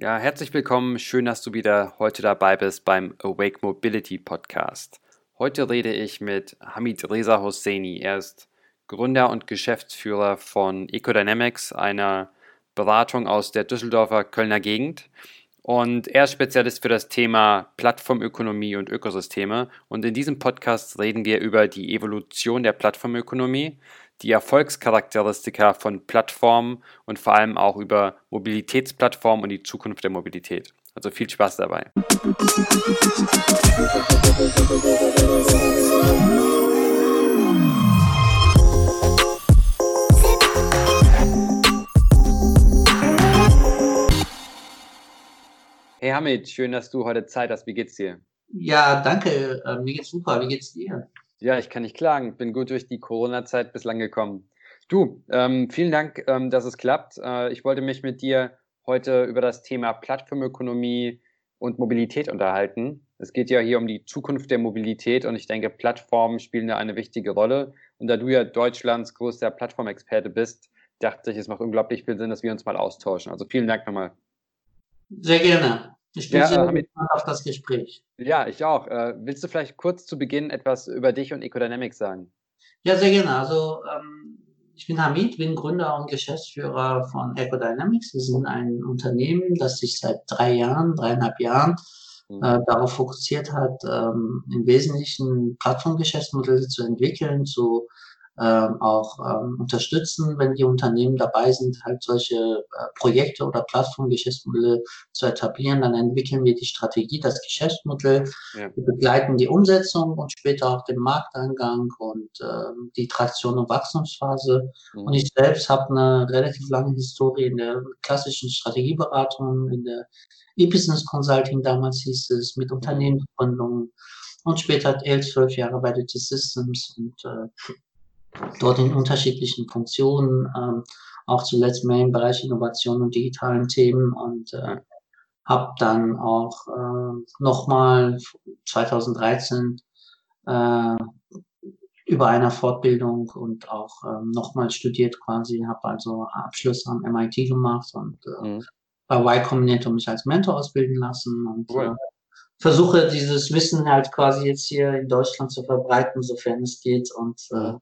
Ja, herzlich willkommen. Schön, dass du wieder heute dabei bist beim Awake Mobility Podcast. Heute rede ich mit Hamid Reza Hosseini. Er ist Gründer und Geschäftsführer von Ecodynamics, einer Beratung aus der Düsseldorfer Kölner Gegend. Und er ist Spezialist für das Thema Plattformökonomie und Ökosysteme. Und in diesem Podcast reden wir über die Evolution der Plattformökonomie, die Erfolgscharakteristika von Plattformen und vor allem auch über Mobilitätsplattformen und die Zukunft der Mobilität. Also viel Spaß dabei. Hey Hamid, schön, dass du heute Zeit hast. Wie geht's dir? Ja, danke. Äh, mir geht's super. Wie geht's dir? Ja, ich kann nicht klagen. Bin gut durch die Corona-Zeit bislang gekommen. Du, ähm, vielen Dank, ähm, dass es klappt. Äh, ich wollte mich mit dir heute über das Thema Plattformökonomie und Mobilität unterhalten. Es geht ja hier um die Zukunft der Mobilität und ich denke, Plattformen spielen da eine wichtige Rolle. Und da du ja Deutschlands größter Plattformexperte bist, dachte ich, es macht unglaublich viel Sinn, dass wir uns mal austauschen. Also vielen Dank nochmal. Sehr gerne. Ich bin ja, sehr gespannt auf das Gespräch. Ja, ich auch. Äh, willst du vielleicht kurz zu Beginn etwas über dich und Ecodynamics sagen? Ja, sehr gerne. Also ähm, ich bin Hamid, bin Gründer und Geschäftsführer von Ecodynamics. Wir sind ein Unternehmen, das sich seit drei Jahren, dreieinhalb Jahren mhm. äh, darauf fokussiert hat, ähm, im Wesentlichen Plattformgeschäftsmodelle zu entwickeln, zu auch ähm, unterstützen, wenn die Unternehmen dabei sind, halt solche äh, Projekte oder Plattformgeschäftsmodelle zu etablieren. Dann entwickeln wir die Strategie, das Geschäftsmodell, ja. wir begleiten die Umsetzung und später auch den Markteingang und äh, die Traktion und Wachstumsphase. Mhm. Und ich selbst habe eine relativ lange Historie in der klassischen Strategieberatung, in der E-Business Consulting damals hieß es, mit mhm. Unternehmensgründungen und später elf, zwölf Jahre bei DT Systems und äh, dort in unterschiedlichen Funktionen, ähm, auch zuletzt mehr im Bereich Innovation und digitalen Themen und äh, habe dann auch äh, nochmal 2013 äh, über einer Fortbildung und auch ähm, nochmal studiert quasi, habe also Abschluss am MIT gemacht und äh, mhm. bei Y Combinator mich als Mentor ausbilden lassen und cool. äh, versuche dieses Wissen halt quasi jetzt hier in Deutschland zu verbreiten, sofern es geht und äh,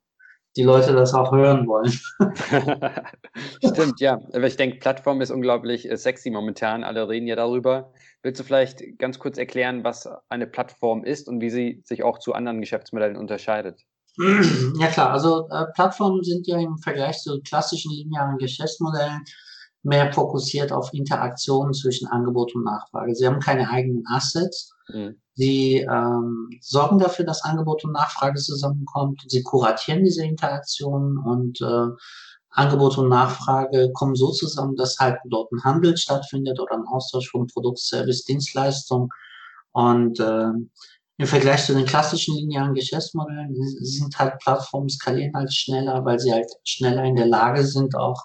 die Leute das auch hören wollen. Stimmt, ja. Aber ich denke, Plattform ist unglaublich äh, sexy momentan. Alle reden ja darüber. Willst du vielleicht ganz kurz erklären, was eine Plattform ist und wie sie sich auch zu anderen Geschäftsmodellen unterscheidet? Ja klar, also äh, Plattformen sind ja im Vergleich zu klassischen linearen Geschäftsmodellen mehr fokussiert auf Interaktionen zwischen Angebot und Nachfrage. Sie haben keine eigenen Assets, Mhm. Sie ähm, sorgen dafür, dass Angebot und Nachfrage zusammenkommt. Sie kuratieren diese Interaktionen und äh, Angebot und Nachfrage kommen so zusammen, dass halt dort ein Handel stattfindet oder ein Austausch von Produkt, Service, Dienstleistung. Und äh, im Vergleich zu den klassischen linearen Geschäftsmodellen sind halt Plattformen skalieren halt schneller, weil sie halt schneller in der Lage sind, auch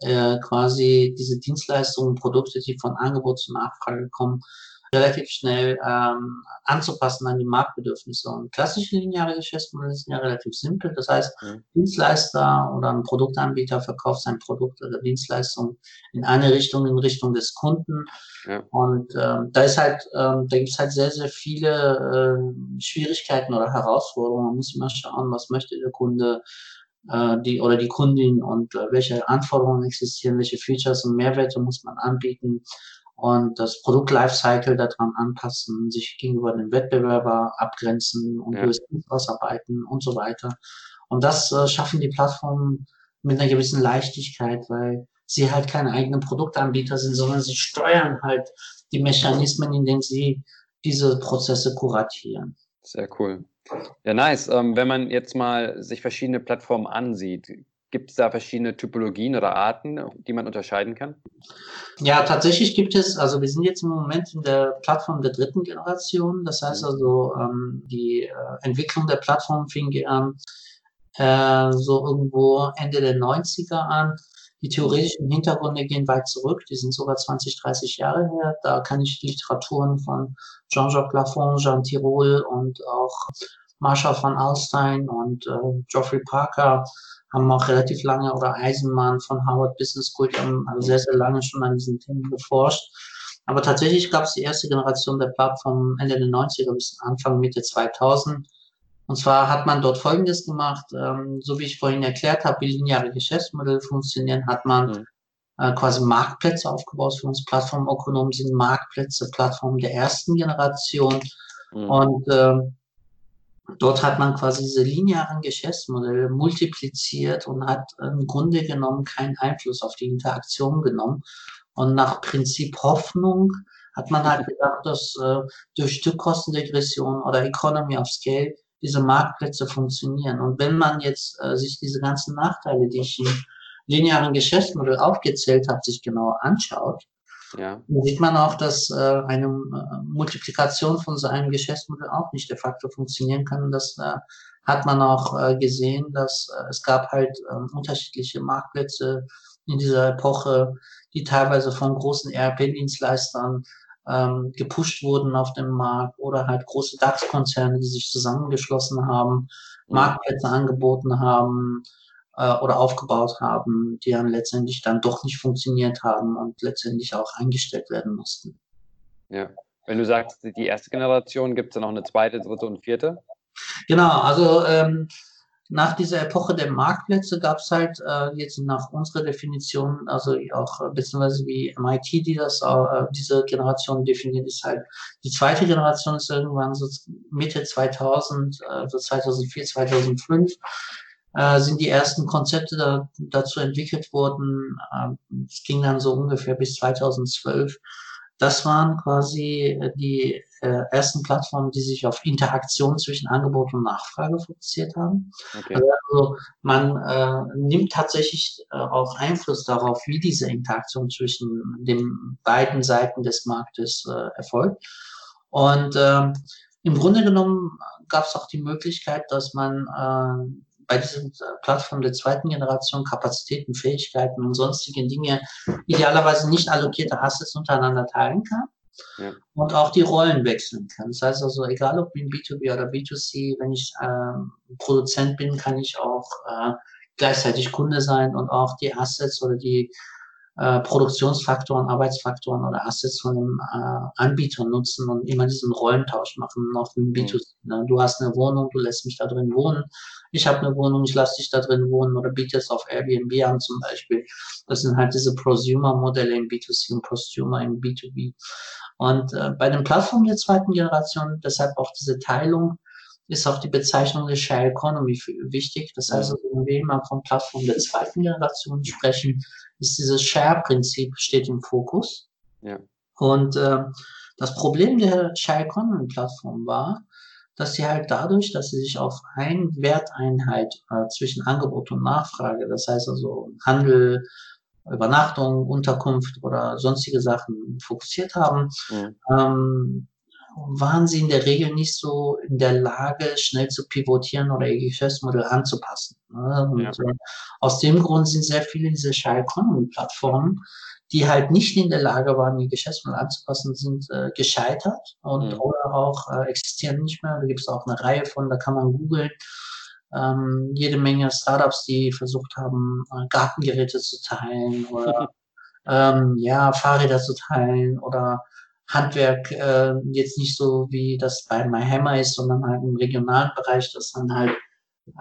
äh, quasi diese Dienstleistungen, Produkte, die von Angebot zu Nachfrage kommen, relativ schnell ähm, anzupassen an die Marktbedürfnisse. Und klassische lineare Geschäftsmodelle sind ja relativ simpel. Das heißt, mhm. Dienstleister oder ein Produktanbieter verkauft sein Produkt oder Dienstleistung in eine Richtung, in Richtung des Kunden. Ja. Und ähm, da ist halt, ähm, da gibt es halt sehr, sehr viele äh, Schwierigkeiten oder Herausforderungen. Man muss immer schauen, was möchte der Kunde die oder die Kundin und äh, welche Anforderungen existieren, welche Features und Mehrwerte muss man anbieten und das Produkt-Lifecycle daran anpassen, sich gegenüber dem Wettbewerber abgrenzen und ja. Lösungen ausarbeiten und so weiter. Und das äh, schaffen die Plattformen mit einer gewissen Leichtigkeit, weil sie halt keine eigenen Produktanbieter sind, sondern sie steuern halt die Mechanismen, in denen sie diese Prozesse kuratieren. Sehr cool. Ja, nice. Ähm, wenn man jetzt mal sich verschiedene Plattformen ansieht, Gibt es da verschiedene Typologien oder Arten, die man unterscheiden kann? Ja, tatsächlich gibt es, also wir sind jetzt im Moment in der Plattform der dritten Generation. Das heißt mhm. also, ähm, die äh, Entwicklung der Plattform fing an äh, so irgendwo Ende der 90er an. Die theoretischen Hintergründe gehen weit zurück, die sind sogar 20, 30 Jahre her. Da kann ich Literaturen von Jean-Jacques Lafont, Jean Tirole und auch Marshall van Alstein und äh, Geoffrey Parker haben auch relativ lange, oder Eisenmann von Harvard Business School, die haben also sehr, sehr lange schon an diesen Themen geforscht. Aber tatsächlich gab es die erste Generation der Plattform Ende der 90er bis Anfang Mitte 2000. Und zwar hat man dort Folgendes gemacht, ähm, so wie ich vorhin erklärt habe, wie lineare Geschäftsmodelle funktionieren, hat man mhm. äh, quasi Marktplätze aufgebaut. Für uns Plattformökonomen sind Marktplätze Plattformen der ersten Generation. Mhm. Und äh, dort hat man quasi diese linearen Geschäftsmodelle multipliziert und hat im Grunde genommen keinen Einfluss auf die Interaktion genommen. Und nach Prinzip Hoffnung hat man halt gedacht, dass äh, durch Stückkostendegression oder Economy of Scale diese Marktplätze funktionieren. Und wenn man jetzt äh, sich diese ganzen Nachteile, die ich im linearen Geschäftsmodell aufgezählt habe, sich genau anschaut, ja. sieht man auch, dass äh, eine äh, Multiplikation von so einem Geschäftsmodell auch nicht de facto funktionieren kann. Das äh, hat man auch äh, gesehen, dass äh, es gab halt äh, unterschiedliche Marktplätze in dieser Epoche, die teilweise von großen ERP-Dienstleistern ähm, gepusht wurden auf dem Markt oder halt große DAX-Konzerne, die sich zusammengeschlossen haben, mhm. Marktplätze angeboten haben äh, oder aufgebaut haben, die dann letztendlich dann doch nicht funktioniert haben und letztendlich auch eingestellt werden mussten. Ja. Wenn du sagst, die erste Generation, gibt es da noch eine zweite, dritte und vierte? Genau, also ähm, nach dieser Epoche der Marktplätze gab es halt äh, jetzt nach unserer Definition, also auch äh, beziehungsweise wie MIT, die das äh, diese Generation definiert, ist halt die zweite Generation ist irgendwann so Mitte 2000, äh, so 2004, 2005 äh, sind die ersten Konzepte da, dazu entwickelt worden. Äh, es ging dann so ungefähr bis 2012 das waren quasi äh, die äh, ersten Plattformen, die sich auf Interaktion zwischen Angebot und Nachfrage fokussiert haben. Okay. Also man äh, nimmt tatsächlich äh, auch Einfluss darauf, wie diese Interaktion zwischen den beiden Seiten des Marktes äh, erfolgt. Und äh, im Grunde genommen gab es auch die Möglichkeit, dass man äh, bei diesen Plattformen der zweiten Generation Kapazitäten, Fähigkeiten und sonstige Dinge idealerweise nicht allokierte Assets untereinander teilen kann. Ja. Und auch die Rollen wechseln kann. Das heißt also, egal ob in B2B oder B2C, wenn ich äh, Produzent bin, kann ich auch äh, gleichzeitig Kunde sein und auch die Assets oder die äh, Produktionsfaktoren, Arbeitsfaktoren oder Assets von einem äh, Anbieter nutzen und immer diesen Rollentausch machen, auch wie im B2C. Ne? Du hast eine Wohnung, du lässt mich da drin wohnen. Ich habe eine Wohnung, ich lasse dich da drin wohnen oder biete es auf Airbnb an zum Beispiel. Das sind halt diese Prosumer-Modelle im B2C und Prosumer im B2B. Und äh, bei den Plattformen der zweiten Generation, deshalb auch diese Teilung, ist auch die Bezeichnung der Share Economy wichtig. Das heißt, wenn wir immer von Plattformen der zweiten Generation sprechen, ist dieses Share-Prinzip steht im Fokus. Ja. Und äh, das Problem der Share Economy Plattform war, dass sie halt dadurch, dass sie sich auf ein Werteinheit äh, zwischen Angebot und Nachfrage, das heißt also Handel, Übernachtung, Unterkunft oder sonstige Sachen fokussiert haben, mhm. ähm, waren sie in der Regel nicht so in der Lage, schnell zu pivotieren oder ihr Geschäftsmodell anzupassen. Ne? Und ja. äh, aus dem Grund sind sehr viele dieser Share Economy Plattformen, die halt nicht in der Lage waren, ihr Geschäftsmodell anzupassen, sind äh, gescheitert und mhm. oder auch äh, existieren nicht mehr. Da gibt es auch eine Reihe von, da kann man googeln. Ähm, jede Menge Startups, die versucht haben, äh, Gartengeräte zu teilen oder ähm, ja, Fahrräder zu teilen oder Handwerk äh, jetzt nicht so wie das bei MyHammer ist, sondern halt im regionalen Bereich, dass dann halt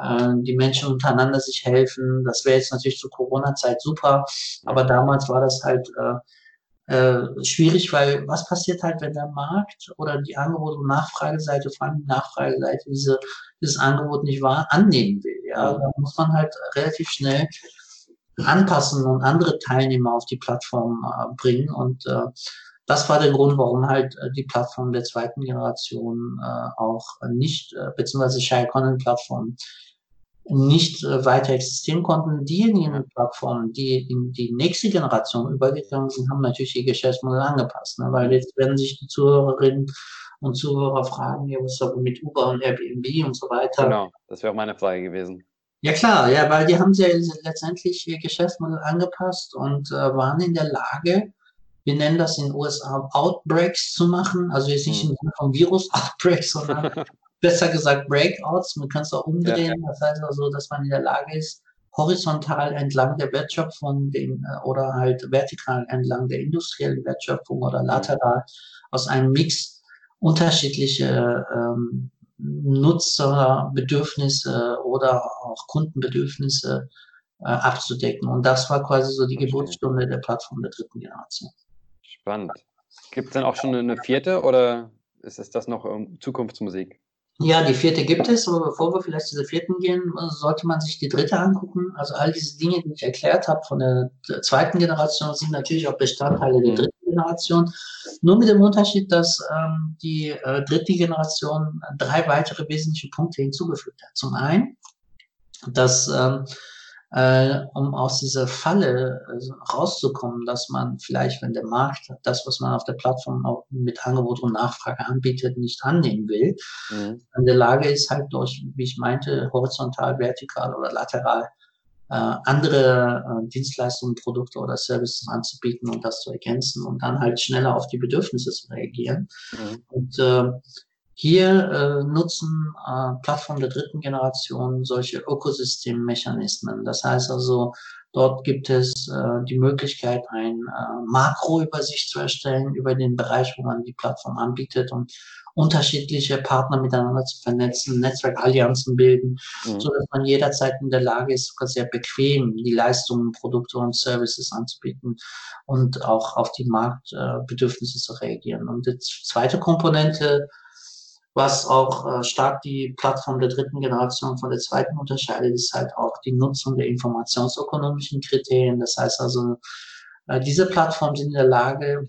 äh, die Menschen untereinander sich helfen. Das wäre jetzt natürlich zur Corona-Zeit super, aber damals war das halt äh, äh, schwierig, weil was passiert halt, wenn der Markt oder die Angebot- und Nachfrageseite, vor allem die Nachfrageseite, diese, dieses Angebot nicht wahr annehmen will. Ja, da muss man halt relativ schnell anpassen und andere Teilnehmer auf die Plattform äh, bringen und äh, das war der Grund, warum halt äh, die Plattformen der zweiten Generation äh, auch nicht, äh, beziehungsweise Share Economy Plattformen nicht äh, weiter existieren konnten. Diejenigen Plattformen, die in die nächste Generation übergegangen sind, haben natürlich ihr Geschäftsmodell angepasst, ne? weil jetzt werden sich die Zuhörerinnen und Zuhörer fragen, ja, was ist mit Uber und Airbnb und so weiter. Genau, das wäre auch meine Frage gewesen. Ja klar, ja, weil die haben ja letztendlich ihr Geschäftsmodell angepasst und äh, waren in der Lage, wir nennen das in den USA Outbreaks zu machen. Also jetzt nicht hm. im Sinne von Virus-Outbreaks, sondern besser gesagt Breakouts. Man kann es auch umdrehen. Ja. Das heißt also, dass man in der Lage ist, horizontal entlang der Wertschöpfung den, äh, oder halt vertikal entlang der industriellen Wertschöpfung oder lateral aus einem Mix unterschiedliche ähm, Nutzerbedürfnisse oder auch Kundenbedürfnisse äh, abzudecken. Und das war quasi so die Geburtsstunde der Plattform der dritten Generation. Spannend. Gibt es denn auch schon eine vierte oder ist es das noch um, Zukunftsmusik? Ja, die vierte gibt es, aber bevor wir vielleicht zu der vierten gehen, sollte man sich die dritte angucken. Also all diese Dinge, die ich erklärt habe von der zweiten Generation, sind natürlich auch Bestandteile der mhm. dritten Generation. Nur mit dem Unterschied, dass ähm, die äh, dritte Generation drei weitere wesentliche Punkte hinzugefügt hat. Zum einen, dass ähm, äh, um aus dieser Falle äh, rauszukommen, dass man vielleicht, wenn der Markt das, was man auf der Plattform auch mit Angebot und Nachfrage anbietet, nicht annehmen will, mhm. in der Lage ist halt durch, wie ich meinte, horizontal, vertikal oder lateral äh, andere äh, Dienstleistungen, Produkte oder Services anzubieten und das zu ergänzen und dann halt schneller auf die Bedürfnisse zu reagieren. Mhm. Und äh, hier äh, nutzen äh, Plattformen der dritten Generation solche Ökosystemmechanismen. Das heißt also, dort gibt es äh, die Möglichkeit, ein äh, Makroübersicht zu erstellen über den Bereich, wo man die Plattform anbietet und unterschiedliche Partner miteinander zu vernetzen, Netzwerkallianzen bilden, mhm. so dass man jederzeit in der Lage ist, sogar sehr bequem die Leistungen, Produkte und Services anzubieten und auch auf die Marktbedürfnisse äh, zu reagieren. Und die zweite Komponente was auch äh, stark die Plattform der dritten Generation von der zweiten unterscheidet, ist halt auch die Nutzung der informationsökonomischen Kriterien. Das heißt also, äh, diese Plattformen sind in der Lage,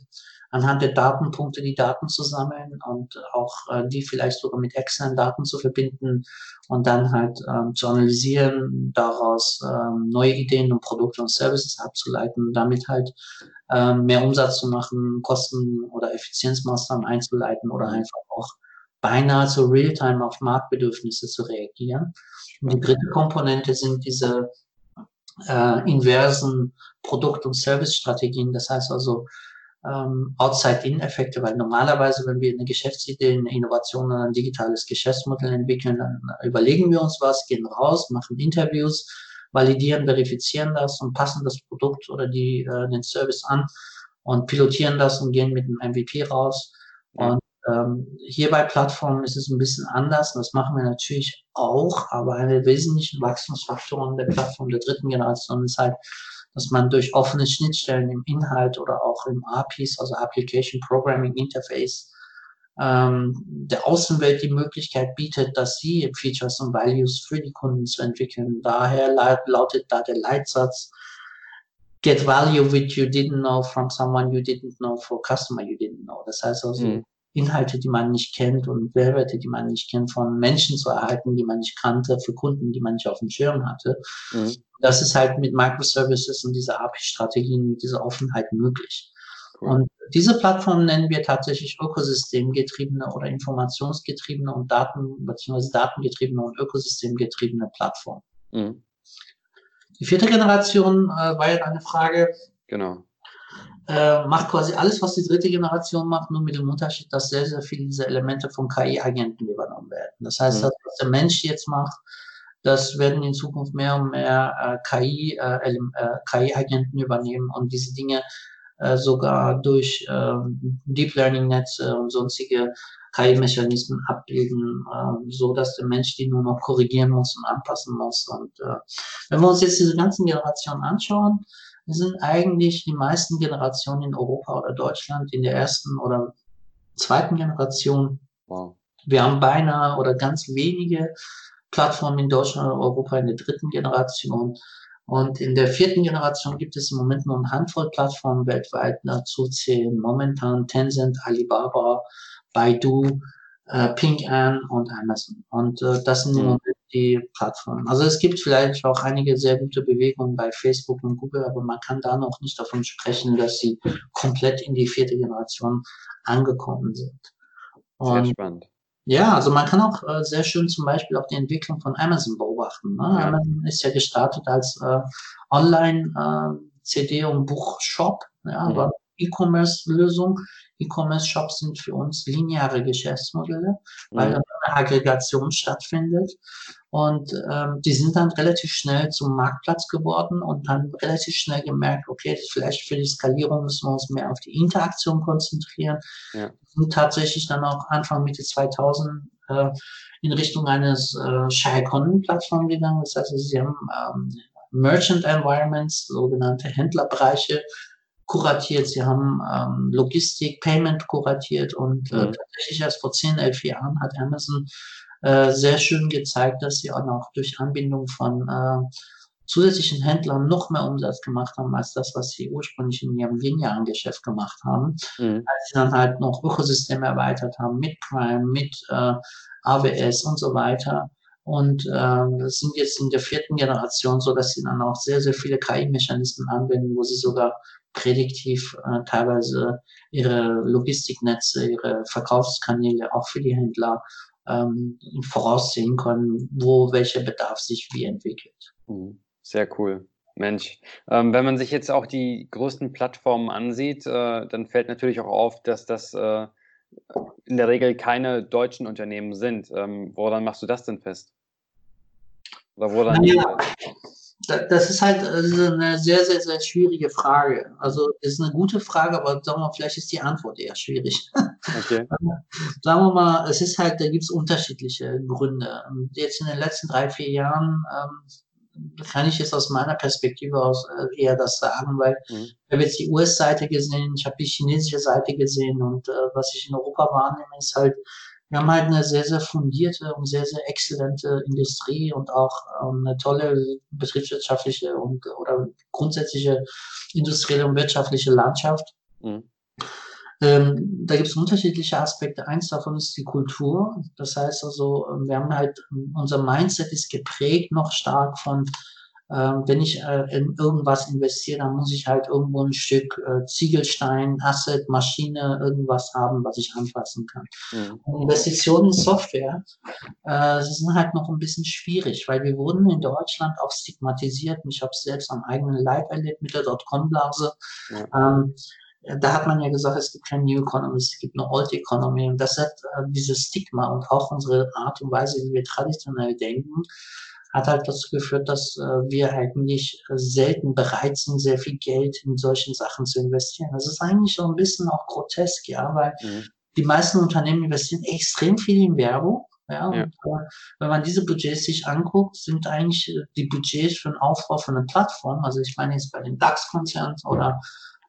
anhand der Datenpunkte die Daten zu sammeln und auch äh, die vielleicht sogar mit externen Daten zu verbinden und dann halt ähm, zu analysieren, daraus ähm, neue Ideen und Produkte und Services abzuleiten und damit halt ähm, mehr Umsatz zu machen, Kosten- oder Effizienzmaßnahmen einzuleiten oder einfach auch beinahe so real-time auf Marktbedürfnisse zu reagieren. Und die dritte Komponente sind diese äh, inversen Produkt- und Service-Strategien. Das heißt also ähm, Outside-In-Effekte, weil normalerweise, wenn wir eine Geschäftsidee, eine Innovation oder ein digitales Geschäftsmodell entwickeln, dann überlegen wir uns was, gehen raus, machen Interviews, validieren, verifizieren das und passen das Produkt oder die, äh, den Service an und pilotieren das und gehen mit einem MVP raus. Und hier bei Plattformen ist es ein bisschen anders. Das machen wir natürlich auch, aber eine der wesentlichen Wachstumsfaktoren der Plattform der dritten Generation ist halt, dass man durch offene Schnittstellen im Inhalt oder auch im APIs, also Application Programming Interface, ähm, der Außenwelt die Möglichkeit bietet, dass sie Features und Values für die Kunden zu entwickeln. Daher lautet da der Leitsatz, get value which you didn't know from someone you didn't know for customer you didn't know. Das heißt also, mhm. Inhalte, die man nicht kennt und Mehrwerte, die man nicht kennt, von Menschen zu erhalten, die man nicht kannte, für Kunden, die man nicht auf dem Schirm hatte. Mhm. Das ist halt mit Microservices und dieser API-Strategien, mit dieser Offenheit möglich. Cool. Und diese Plattform nennen wir tatsächlich ökosystemgetriebene oder informationsgetriebene und Daten, beziehungsweise datengetriebene und ökosystemgetriebene Plattform. Mhm. Die vierte Generation äh, war ja eine Frage. Genau äh, macht quasi alles, was die dritte Generation macht, nur mit dem Unterschied, dass sehr, sehr viele dieser Elemente von KI-Agenten übernommen werden. Das heißt, mhm. das, was der Mensch jetzt macht, das werden in Zukunft mehr und mehr äh, KI, äh, äh KI-Agenten übernehmen und diese Dinge äh, sogar durch äh, Deep Learning-Netze und sonstige KI-Mechanismen abbilden, äh, so dass der Mensch die nur noch korrigieren muss und anpassen muss. Und äh, wenn wir uns jetzt diese ganzen Generationen anschauen, sind eigentlich die meisten Generationen in Europa oder Deutschland in der ersten oder zweiten Generation. Wow. Wir haben beinahe oder ganz wenige Plattformen in Deutschland oder Europa in der dritten Generation. Und in der vierten Generation gibt es im Moment nur eine Handvoll Plattformen weltweit. Dazu zählen momentan Tencent, Alibaba, Baidu, äh, Ping An und Amazon. Und äh, das sind im mhm. Moment die Plattformen. Also es gibt vielleicht auch einige sehr gute Bewegungen bei Facebook und Google, aber man kann da noch nicht davon sprechen, dass sie komplett in die vierte Generation angekommen sind. Und sehr spannend. Ja, also man kann auch äh, sehr schön zum Beispiel auch die Entwicklung von Amazon beobachten. Ne? Ja. Amazon ist ja gestartet als äh, Online-CD- äh, und Buchshop, ja, mhm. aber E-Commerce-Lösung. E-Commerce-Shops sind für uns lineare Geschäftsmodelle, weil mhm. eine Aggregation stattfindet. Und ähm, die sind dann relativ schnell zum Marktplatz geworden und dann relativ schnell gemerkt, okay, vielleicht für die Skalierung müssen wir uns mehr auf die Interaktion konzentrieren. Ja. Sind tatsächlich dann auch Anfang Mitte 2000 äh, in Richtung eines äh, Share-Economy-Plattform gegangen. Das heißt, sie haben ähm, Merchant Environments, sogenannte Händlerbereiche, kuratiert, sie haben ähm, Logistik, Payment kuratiert und äh, mhm. tatsächlich erst vor 10, 11 Jahren hat Amazon äh, sehr schön gezeigt, dass sie auch noch durch Anbindung von äh, zusätzlichen Händlern noch mehr Umsatz gemacht haben als das, was sie ursprünglich in ihrem linearen Geschäft gemacht haben. Mhm. Als sie dann halt noch Ökosysteme erweitert haben mit Prime, mit äh, AWS und so weiter. Und äh, sind jetzt in der vierten Generation so, dass sie dann auch sehr, sehr viele KI-Mechanismen anwenden, wo sie sogar prädiktiv äh, teilweise ihre Logistiknetze, ihre Verkaufskanäle auch für die Händler ähm, voraussehen können, wo welcher Bedarf sich wie entwickelt. Mhm. Sehr cool. Mensch, ähm, wenn man sich jetzt auch die größten Plattformen ansieht, äh, dann fällt natürlich auch auf, dass das äh, in der Regel keine deutschen Unternehmen sind. Ähm, woran machst du das denn fest? Oder woran? Ja, das ist halt eine sehr, sehr, sehr schwierige Frage. Also ist eine gute Frage, aber sagen wir mal, vielleicht ist die Antwort eher schwierig. Okay. sagen wir mal, es ist halt, da gibt es unterschiedliche Gründe. Und jetzt in den letzten drei, vier Jahren ähm, kann ich jetzt aus meiner Perspektive aus äh, eher das sagen, weil mhm. ich habe jetzt die US-Seite gesehen, ich habe die chinesische Seite gesehen und äh, was ich in Europa wahrnehme, ist halt, wir haben halt eine sehr, sehr fundierte und sehr, sehr exzellente Industrie und auch ähm, eine tolle betriebswirtschaftliche und oder grundsätzliche industrielle und wirtschaftliche Landschaft. Mhm. Ähm, da gibt es unterschiedliche Aspekte. Eins davon ist die Kultur. Das heißt also, ähm, wir haben halt, unser Mindset ist geprägt noch stark von wenn ich äh, in irgendwas investiere, dann muss ich halt irgendwo ein Stück äh, Ziegelstein, Asset, Maschine, irgendwas haben, was ich anfassen kann. Mhm. Investitionen in Software äh, sind halt noch ein bisschen schwierig, weil wir wurden in Deutschland auch stigmatisiert und ich habe es selbst am eigenen Leib erlebt mit der Dotcom-Blase. Mhm. Ähm, da hat man ja gesagt, es gibt kein New Economy, es gibt nur Old Economy. Und das hat äh, dieses Stigma und auch unsere Art und Weise, wie wir traditionell denken, hat halt dazu geführt, dass äh, wir eigentlich selten bereit sind, sehr viel Geld in solchen Sachen zu investieren. Das ist eigentlich so ein bisschen auch grotesk, ja, weil mhm. die meisten Unternehmen investieren extrem viel in Werbung. Ja, ja. Und, äh, wenn man diese Budgets sich anguckt, sind eigentlich äh, die Budgets für den Aufbau von einer Plattform, also ich meine jetzt bei den DAX-Konzernen oder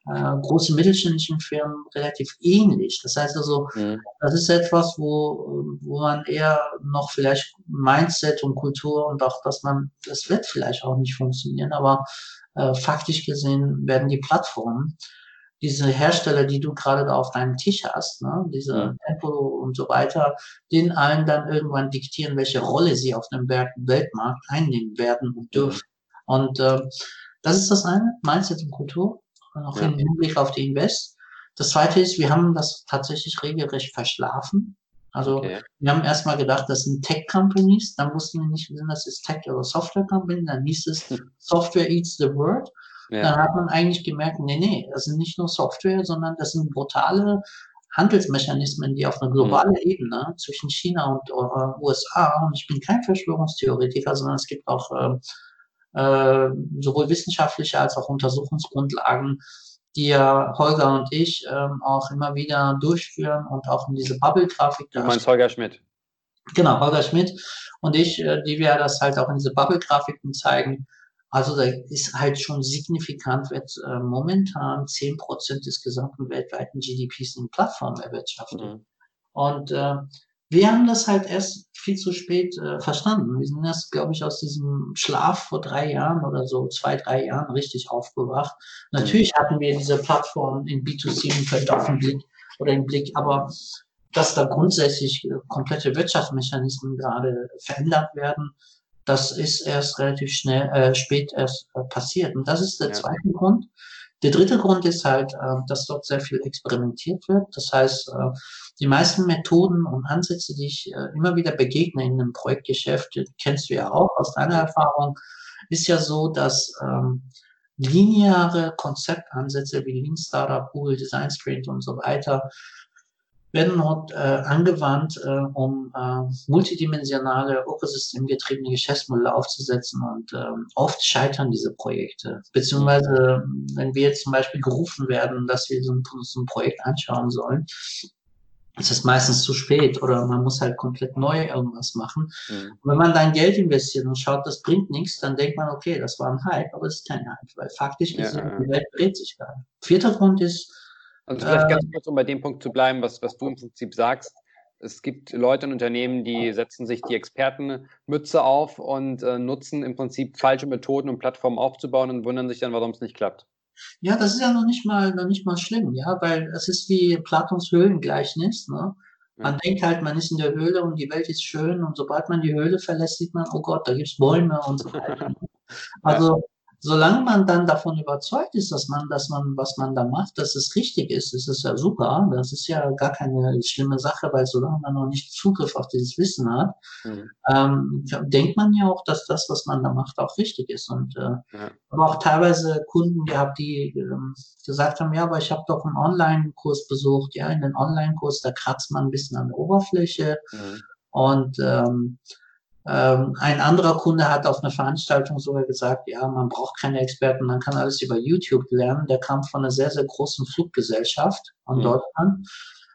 äh, großen mittelständischen Firmen relativ ähnlich. Das heißt also, mhm. das ist etwas, wo, wo man eher noch vielleicht Mindset und Kultur und auch, dass man, das wird vielleicht auch nicht funktionieren, aber äh, faktisch gesehen werden die Plattformen, diese Hersteller, die du gerade da auf deinem Tisch hast, ne, diese mhm. Tempo und so weiter, den allen dann irgendwann diktieren, welche Rolle sie auf dem Weltmarkt einnehmen werden und dürfen. Mhm. Und äh, das ist das eine, Mindset und Kultur auch ja. im Hinblick auf die Invest. Das zweite ist, wir haben das tatsächlich regelrecht verschlafen. Also okay. wir haben erstmal gedacht, das sind Tech-Companies, dann wussten wir nicht, sind das ist Tech- oder Software-Company, dann hieß es Software eats the world. Ja. Dann hat man eigentlich gemerkt, nee, nee, das sind nicht nur Software, sondern das sind brutale Handelsmechanismen, die auf einer globalen mhm. Ebene zwischen China und uh, USA, und ich bin kein Verschwörungstheoretiker, sondern es gibt auch äh, äh, sowohl wissenschaftliche als auch Untersuchungsgrundlagen, die ja Holger und ich ähm, auch immer wieder durchführen und auch in diese Bubble-Grafik. Du meinst Holger Schmidt? Genau, Holger Schmidt und ich, äh, die wir das halt auch in diese Bubble-Grafiken zeigen. Also da ist halt schon signifikant, wird äh, momentan zehn Prozent des gesamten weltweiten GDPs in Plattformen erwirtschaftet. Mhm. Und äh, wir haben das halt erst viel zu spät äh, verstanden. Wir sind erst, glaube ich, aus diesem Schlaf vor drei Jahren oder so, zwei, drei Jahren richtig aufgewacht. Natürlich hatten wir diese Plattform in B2C-Umfeld auf den Blick oder im Blick, aber dass da grundsätzlich äh, komplette Wirtschaftsmechanismen gerade verändert werden, das ist erst relativ schnell, äh, spät erst äh, passiert. Und das ist der ja. zweite Grund. Der dritte Grund ist halt, äh, dass dort sehr viel experimentiert wird. Das heißt, äh, die meisten Methoden und Ansätze, die ich äh, immer wieder begegne in einem Projektgeschäft, kennst du ja auch aus deiner Erfahrung, ist ja so, dass ähm, lineare Konzeptansätze wie Lean Startup, Google Design Sprint und so weiter werden dort äh, angewandt, äh, um äh, multidimensionale, ökosystemgetriebene Geschäftsmodelle aufzusetzen und äh, oft scheitern diese Projekte. Beziehungsweise, wenn wir jetzt zum Beispiel gerufen werden, dass wir so ein, so ein Projekt anschauen sollen, ist es meistens zu spät oder man muss halt komplett neu irgendwas machen. Mhm. wenn man dann Geld investiert und schaut, das bringt nichts, dann denkt man, okay, das war ein Hype, aber es ist kein Hype, weil faktisch gesehen, ja, ja. die Welt dreht sich gerade. Vierter Grund ist, also vielleicht ganz kurz, um bei dem Punkt zu bleiben, was, was du im Prinzip sagst. Es gibt Leute und Unternehmen, die setzen sich die Expertenmütze auf und äh, nutzen im Prinzip falsche Methoden, um Plattformen aufzubauen und wundern sich dann, warum es nicht klappt. Ja, das ist ja noch nicht mal, noch nicht mal schlimm, ja, weil es ist wie Platons Höhlengleichnis, ne? Man ja. denkt halt, man ist in der Höhle und die Welt ist schön und sobald man die Höhle verlässt, sieht man, oh Gott, da gibt's Bäume und so weiter. Also solange man dann davon überzeugt ist, dass man, dass man, was man da macht, dass es richtig ist, ist es ja super. Das ist ja gar keine schlimme Sache, weil solange man noch nicht Zugriff auf dieses Wissen hat, mhm. ähm, denkt man ja auch, dass das, was man da macht, auch richtig ist. Und äh, ja. aber auch teilweise Kunden gehabt, die ähm, gesagt haben, ja, aber ich habe doch einen Online-Kurs besucht. Ja, in den Online-Kurs, da kratzt man ein bisschen an der Oberfläche. Mhm. Und ähm, ein anderer Kunde hat auf einer Veranstaltung sogar gesagt, ja, man braucht keine Experten, man kann alles über YouTube lernen. Der kam von einer sehr, sehr großen Fluggesellschaft an mhm. Deutschland.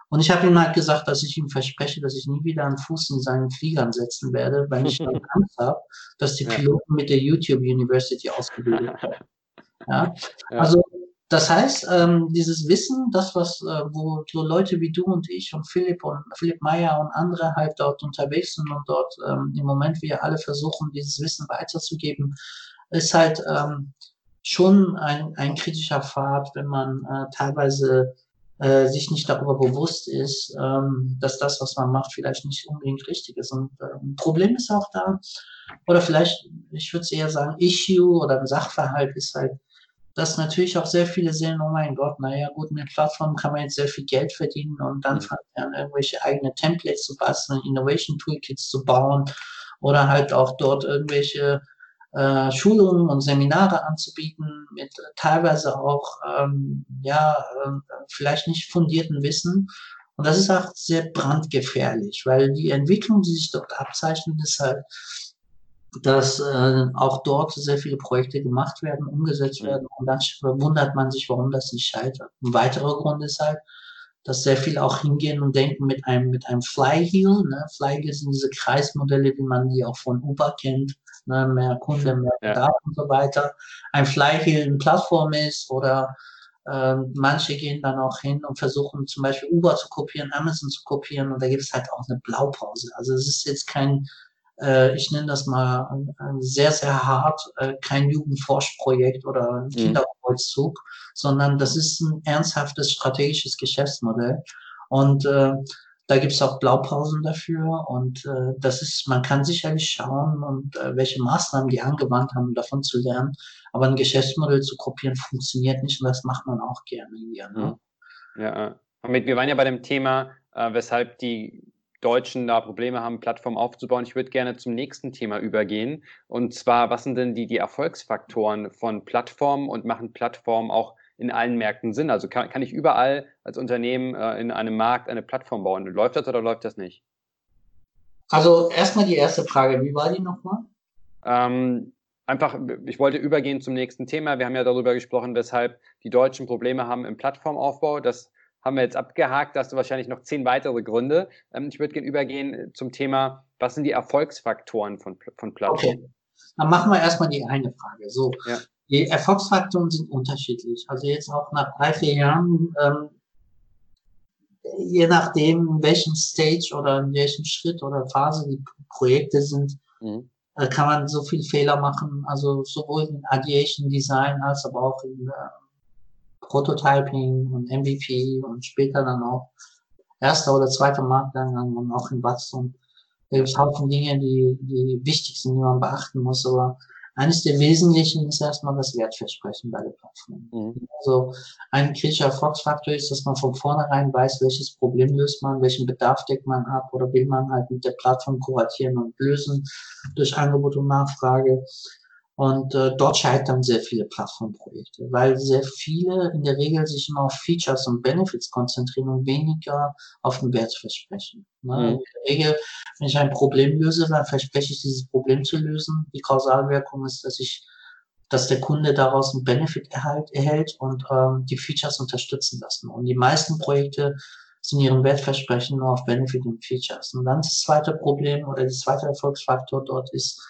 Und ich habe ihm halt gesagt, dass ich ihm verspreche, dass ich nie wieder einen Fuß in seinen Fliegern setzen werde, weil ich dann Angst habe, dass die Piloten mit der YouTube University ausgebildet werden. Ja? ja. Also das heißt, ähm, dieses Wissen, das, was, äh, wo so Leute wie du und ich und Philipp und Philipp Meyer und andere halt dort unterwegs sind und dort ähm, im Moment wir alle versuchen, dieses Wissen weiterzugeben, ist halt ähm, schon ein, ein kritischer Pfad, wenn man äh, teilweise äh, sich nicht darüber bewusst ist, ähm, dass das, was man macht, vielleicht nicht unbedingt richtig ist. Und äh, ein Problem ist auch da, oder vielleicht, ich würde eher sagen, Issue oder ein Sachverhalt ist halt, dass natürlich auch sehr viele sehen, oh mein Gott, naja gut, mit Plattformen kann man jetzt sehr viel Geld verdienen und dann mhm. fangen an, irgendwelche eigene Templates zu basteln, Innovation Toolkits zu bauen oder halt auch dort irgendwelche äh, Schulungen und Seminare anzubieten mit teilweise auch ähm, ja äh, vielleicht nicht fundierten Wissen und das ist auch sehr brandgefährlich, weil die Entwicklung, die sich dort abzeichnet, ist halt dass äh, auch dort sehr viele Projekte gemacht werden, umgesetzt werden und dann wundert man sich, warum das nicht scheitert. Ein weiterer Grund ist halt, dass sehr viele auch hingehen und denken mit einem, mit einem Flywheel, ne? Flywheel sind diese Kreismodelle, wie man die auch von Uber kennt, ne? mehr Kunde, mehr Bedarf ja. und so weiter. Ein Flywheel eine Plattform ist oder äh, manche gehen dann auch hin und versuchen zum Beispiel Uber zu kopieren, Amazon zu kopieren und da gibt es halt auch eine Blaupause. Also es ist jetzt kein äh, ich nenne das mal sehr, sehr hart, äh, kein Jugendforschprojekt oder mhm. Kinderkreuzzug, sondern das ist ein ernsthaftes strategisches Geschäftsmodell. Und äh, da gibt's auch Blaupausen dafür und äh, das ist, man kann sicherlich schauen und äh, welche Maßnahmen die angewandt haben, um davon zu lernen. Aber ein Geschäftsmodell zu kopieren funktioniert nicht und das macht man auch gerne hier. Ne? Ja, wir waren ja bei dem Thema, äh, weshalb die Deutschen da Probleme haben, Plattformen aufzubauen. Ich würde gerne zum nächsten Thema übergehen. Und zwar, was sind denn die, die Erfolgsfaktoren von Plattformen und machen Plattformen auch in allen Märkten Sinn? Also kann, kann ich überall als Unternehmen äh, in einem Markt eine Plattform bauen? Läuft das oder läuft das nicht? Also erstmal die erste Frage, wie war die nochmal? Ähm, einfach, ich wollte übergehen zum nächsten Thema. Wir haben ja darüber gesprochen, weshalb die Deutschen Probleme haben im Plattformaufbau. Das haben wir jetzt abgehakt. Da hast du wahrscheinlich noch zehn weitere Gründe. Ähm, ich würde gerne übergehen äh, zum Thema, was sind die Erfolgsfaktoren von, von Plattformen? Okay. Dann machen wir erstmal die eine Frage. So, ja. die Erfolgsfaktoren sind unterschiedlich. Also jetzt auch nach drei, vier Jahren, ähm, je nachdem, in welchem Stage oder in welchem Schritt oder Phase die Projekte sind, mhm. äh, kann man so viel Fehler machen. Also sowohl in Ideation Design als aber auch in äh, Prototyping und MVP und später dann auch erster oder zweiter Markteingang und auch in Wachstum. Da gibt es Haufen Dinge, die, die wichtig sind, die man beachten muss. Aber eines der Wesentlichen ist erstmal das Wertversprechen bei der Plattform. Mhm. Also ein kritischer Erfolgsfaktor ist, dass man von vornherein weiß, welches Problem löst man, welchen Bedarf deckt man ab oder will man halt mit der Plattform kuratieren und lösen durch Angebot und Nachfrage. Und äh, dort scheitern sehr viele Plattformprojekte, weil sehr viele in der Regel sich immer auf Features und Benefits konzentrieren und weniger auf den Wert versprechen. Ne? Mhm. In der Regel, wenn ich ein Problem löse, dann verspreche ich dieses Problem zu lösen. Die Kausalwirkung ist, dass ich dass der Kunde daraus einen Benefit erhalt, erhält und ähm, die Features unterstützen lassen. Und die meisten Projekte sind ihren Wertversprechen nur auf Benefit und Features. Und dann das zweite Problem oder der zweite Erfolgsfaktor dort ist,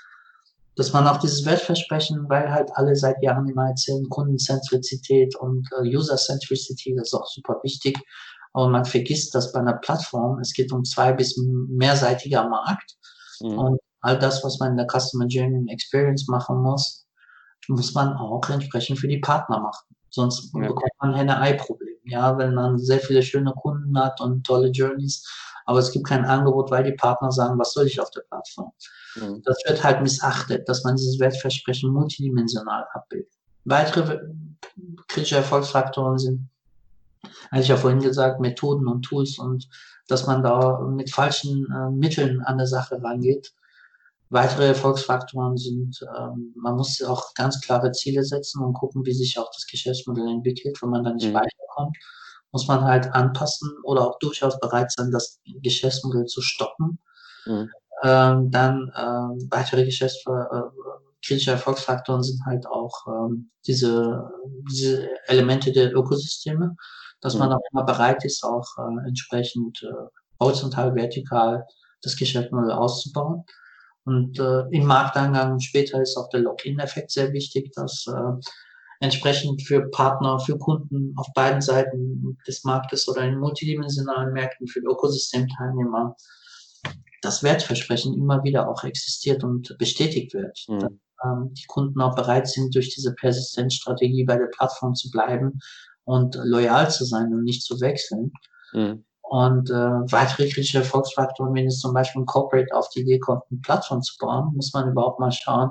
dass man auch dieses Wertversprechen, weil halt alle seit Jahren immer erzählen, Kundenzentrizität und äh, User-Centricity, das ist auch super wichtig. Aber man vergisst, dass bei einer Plattform, es geht um zwei bis mehrseitiger Markt. Mhm. Und all das, was man in der Customer Journey Experience machen muss, muss man auch entsprechend für die Partner machen. Sonst ja. bekommt man Henne-Ei-Problem. Ja, wenn man sehr viele schöne Kunden hat und tolle Journeys, aber es gibt kein Angebot, weil die Partner sagen, was soll ich auf der Plattform? Mhm. Das wird halt missachtet, dass man dieses Wertversprechen multidimensional abbildet. Weitere kritische Erfolgsfaktoren sind, hatte ich ja vorhin gesagt, Methoden und Tools und dass man da mit falschen äh, Mitteln an der Sache rangeht. Weitere Erfolgsfaktoren sind, ähm, man muss auch ganz klare Ziele setzen und gucken, wie sich auch das Geschäftsmodell entwickelt. Wenn man da nicht mhm. weiterkommt, muss man halt anpassen oder auch durchaus bereit sein, das Geschäftsmodell zu stoppen. Mhm. Ähm, dann ähm, weitere Geschäftsmodelle, äh, kritische Erfolgsfaktoren sind halt auch ähm, diese, diese Elemente der Ökosysteme, dass mhm. man auch immer bereit ist, auch äh, entsprechend äh, horizontal, vertikal das Geschäftsmodell auszubauen. Und äh, im Markteingang später ist auch der Login-Effekt sehr wichtig, dass äh, entsprechend für Partner, für Kunden auf beiden Seiten des Marktes oder in multidimensionalen Märkten für Ökosystemteilnehmer das Wertversprechen immer wieder auch existiert und bestätigt wird. Mhm. Dass, ähm, die Kunden auch bereit sind, durch diese Persistenzstrategie bei der Plattform zu bleiben und loyal zu sein und nicht zu wechseln. Mhm. Und äh, weitere kritische Erfolgsfaktoren, wenn es zum Beispiel ein Corporate auf die Idee kommt, eine Plattform zu bauen, muss man überhaupt mal schauen,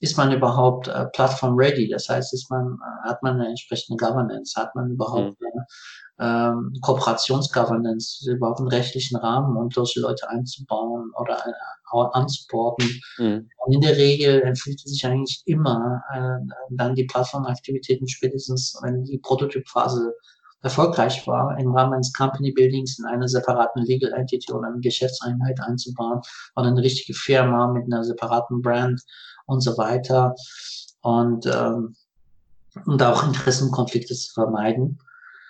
ist man überhaupt äh, Plattform-ready? Das heißt, ist man, äh, hat man eine entsprechende Governance? Hat man überhaupt mhm. eine ähm, Kooperationsgovernance, überhaupt einen rechtlichen Rahmen, um solche Leute einzubauen oder äh, anzuborden? Mhm. Und in der Regel empfiehlt sich eigentlich immer äh, dann die Plattformaktivitäten spätestens, wenn die Prototypphase erfolgreich war, im Rahmen eines Company Buildings in einer separaten Legal Entity oder eine Geschäftseinheit einzubauen oder eine richtige Firma mit einer separaten Brand und so weiter und, ähm, und auch Interessenkonflikte zu vermeiden.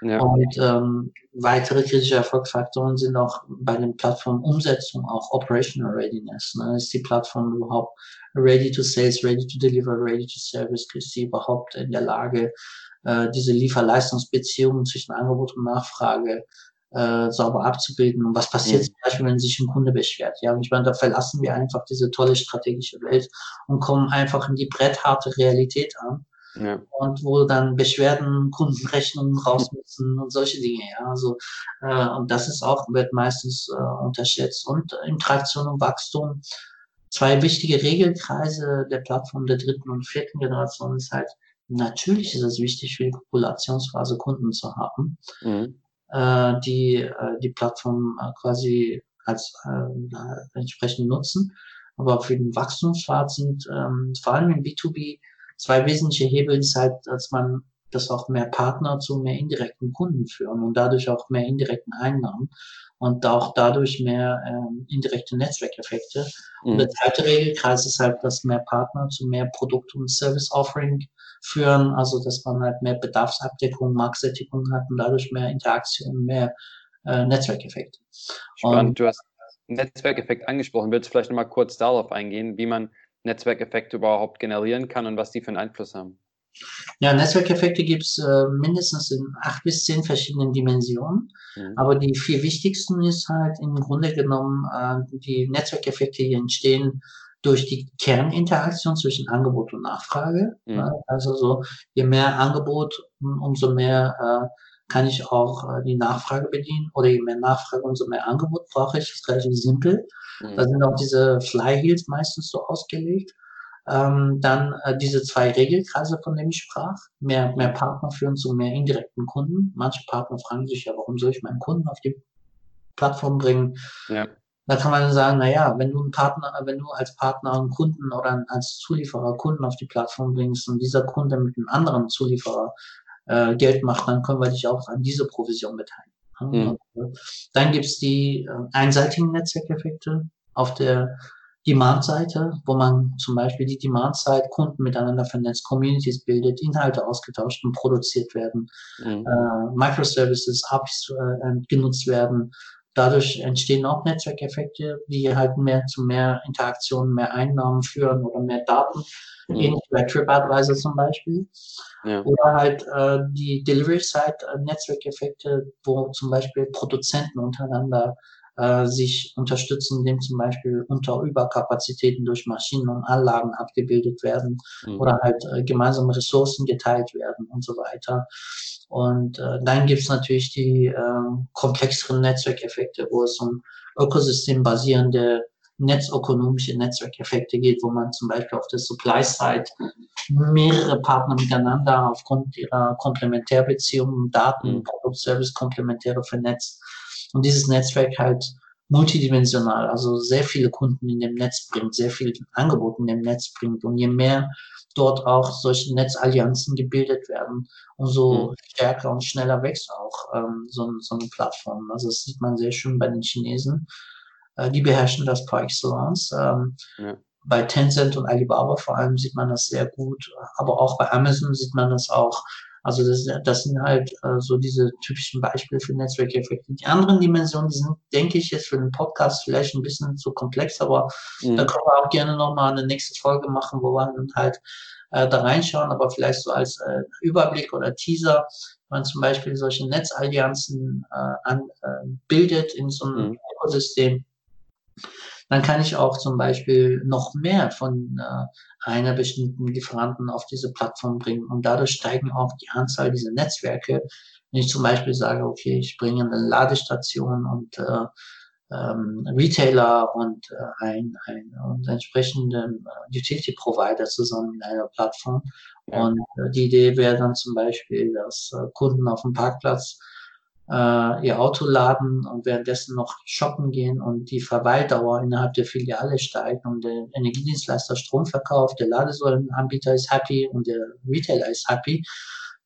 Ja. Und ähm, weitere kritische Erfolgsfaktoren sind auch bei den Plattformen Umsetzung, auch Operational Readiness. Ne? Ist die Plattform überhaupt ready to sales, ready to deliver, ready to service? Ist sie überhaupt in der Lage, äh, diese Lieferleistungsbeziehungen zwischen Angebot und Nachfrage äh, sauber abzubilden. Und was passiert mhm. zum Beispiel, wenn sich ein Kunde beschwert? Ja, und ich meine, da verlassen wir einfach diese tolle strategische Welt und kommen einfach in die brettharte Realität an. Ja. Und wo dann Beschwerden, Kundenrechnungen raus müssen und solche Dinge, ja. Also, äh, und das ist auch, wird meistens äh, unterschätzt. Und Interaktion und Wachstum, zwei wichtige Regelkreise der Plattform der dritten und vierten Generation ist halt, natürlich ist es wichtig für die Populationsphase Kunden zu haben. Mhm äh, die äh, die Plattform äh, quasi als äh, entsprechend nutzen. Aber für den Wachstumspfad sind ähm, vor allem im B2B zwei wesentliche Hebel ist halt, dass man dass auch mehr Partner zu mehr indirekten Kunden führen und dadurch auch mehr indirekten Einnahmen und auch dadurch mehr ähm, indirekte Netzwerkeffekte. Mhm. Und der zweite Regelkreis ist halt, dass mehr Partner zu mehr Produkt- und Service-Offering führen, also dass man halt mehr Bedarfsabdeckung, Marktsättigung hat und dadurch mehr Interaktion, mehr äh, Netzwerkeffekte. Spannend, und, du hast Netzwerkeffekt angesprochen. Willst du vielleicht nochmal kurz darauf eingehen, wie man Netzwerkeffekte überhaupt generieren kann und was die für einen Einfluss haben? Ja, Netzwerkeffekte gibt es äh, mindestens in acht bis zehn verschiedenen Dimensionen. Mhm. Aber die vier wichtigsten ist halt im Grunde genommen äh, die Netzwerkeffekte, die entstehen durch die Kerninteraktion zwischen Angebot und Nachfrage. Mhm. Also so, je mehr Angebot, umso mehr äh, kann ich auch äh, die Nachfrage bedienen oder je mehr Nachfrage, umso mehr Angebot brauche ich. Das ist relativ simpel. Mhm. Da sind auch diese Flyheels meistens so ausgelegt. Ähm, dann äh, diese zwei Regelkreise, von denen ich sprach. Mehr, mehr Partner führen zu mehr indirekten Kunden. Manche Partner fragen sich ja, warum soll ich meinen Kunden auf die Plattform bringen? Ja. Da kann man sagen, naja, wenn du einen Partner, wenn du als Partner einen Kunden oder als Zulieferer Kunden auf die Plattform bringst und dieser Kunde mit einem anderen Zulieferer äh, Geld macht, dann können wir dich auch an diese Provision beteiligen. Mhm. Dann gibt's die äh, einseitigen Netzwerkeffekte auf der Demand-Seite, wo man zum Beispiel die Demand-Seite Kunden miteinander vernetzt, Communities bildet, Inhalte ausgetauscht und produziert werden, mhm. äh, Microservices, APIs äh, genutzt werden. Dadurch entstehen auch Netzwerkeffekte, die halt mehr zu mehr Interaktionen, mehr Einnahmen führen oder mehr Daten, mhm. ähnlich bei TripAdvisor zum Beispiel. Ja. Oder halt äh, die Delivery-Side-Netzwerkeffekte, äh, wo zum Beispiel Produzenten untereinander äh, sich unterstützen, indem zum Beispiel unter Überkapazitäten durch Maschinen und Anlagen abgebildet werden mhm. oder halt äh, gemeinsame Ressourcen geteilt werden und so weiter. Und äh, dann gibt es natürlich die äh, komplexeren Netzwerkeffekte, wo es um ökosystembasierende netzökonomische Netzwerkeffekte geht, wo man zum Beispiel auf der Supply-Side mehrere Partner miteinander aufgrund ihrer Komplementärbeziehungen, Daten, mhm. Produkt, Service, Komplementäre vernetzt und dieses Netzwerk halt multidimensional, also sehr viele Kunden in dem Netz bringt, sehr viel Angebote in dem Netz bringt. Und je mehr dort auch solche Netzallianzen gebildet werden, umso mhm. stärker und schneller wächst auch ähm, so, so eine Plattform. Also das sieht man sehr schön bei den Chinesen. Äh, die beherrschen das par excellence. Ähm, ja. Bei Tencent und Alibaba vor allem sieht man das sehr gut, aber auch bei Amazon sieht man das auch. Also das, das sind halt äh, so diese typischen Beispiele für Netzwerkeffekte. Die anderen Dimensionen, die sind, denke ich, jetzt für den Podcast vielleicht ein bisschen zu komplex, aber mhm. da können wir auch gerne nochmal eine nächste Folge machen, wo wir dann halt äh, da reinschauen, aber vielleicht so als äh, Überblick oder Teaser, wenn man zum Beispiel solche Netzallianzen äh, an, äh, bildet in so einem mhm. Ökosystem, dann kann ich auch zum Beispiel noch mehr von äh, einer bestimmten Lieferanten auf diese Plattform bringen. Und dadurch steigen auch die Anzahl dieser Netzwerke. Wenn ich zum Beispiel sage, okay, ich bringe eine Ladestation und äh, ähm, Retailer und äh, ein, ein und entsprechenden äh, Utility Provider zusammen in einer Plattform. Und äh, die Idee wäre dann zum Beispiel, dass äh, Kunden auf dem Parkplatz äh, ihr Auto laden und währenddessen noch shoppen gehen und die Verweildauer innerhalb der Filiale steigt und der Energiedienstleister Strom verkauft, der Ladesäulenanbieter ist happy und der Retailer ist happy,